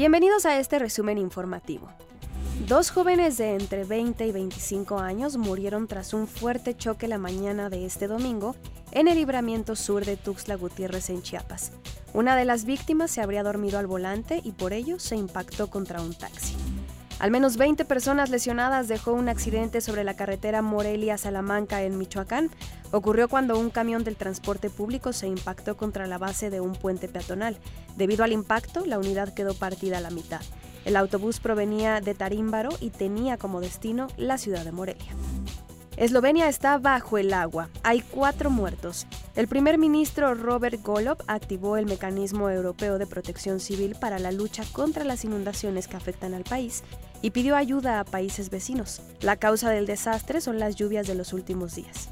Bienvenidos a este resumen informativo. Dos jóvenes de entre 20 y 25 años murieron tras un fuerte choque la mañana de este domingo en el libramiento sur de Tuxtla Gutiérrez en Chiapas. Una de las víctimas se habría dormido al volante y por ello se impactó contra un taxi. Al menos 20 personas lesionadas dejó un accidente sobre la carretera Morelia-Salamanca en Michoacán. Ocurrió cuando un camión del transporte público se impactó contra la base de un puente peatonal. Debido al impacto, la unidad quedó partida a la mitad. El autobús provenía de Tarímbaro y tenía como destino la ciudad de Morelia. Eslovenia está bajo el agua. Hay cuatro muertos. El primer ministro Robert Golob activó el mecanismo europeo de protección civil para la lucha contra las inundaciones que afectan al país y pidió ayuda a países vecinos. La causa del desastre son las lluvias de los últimos días.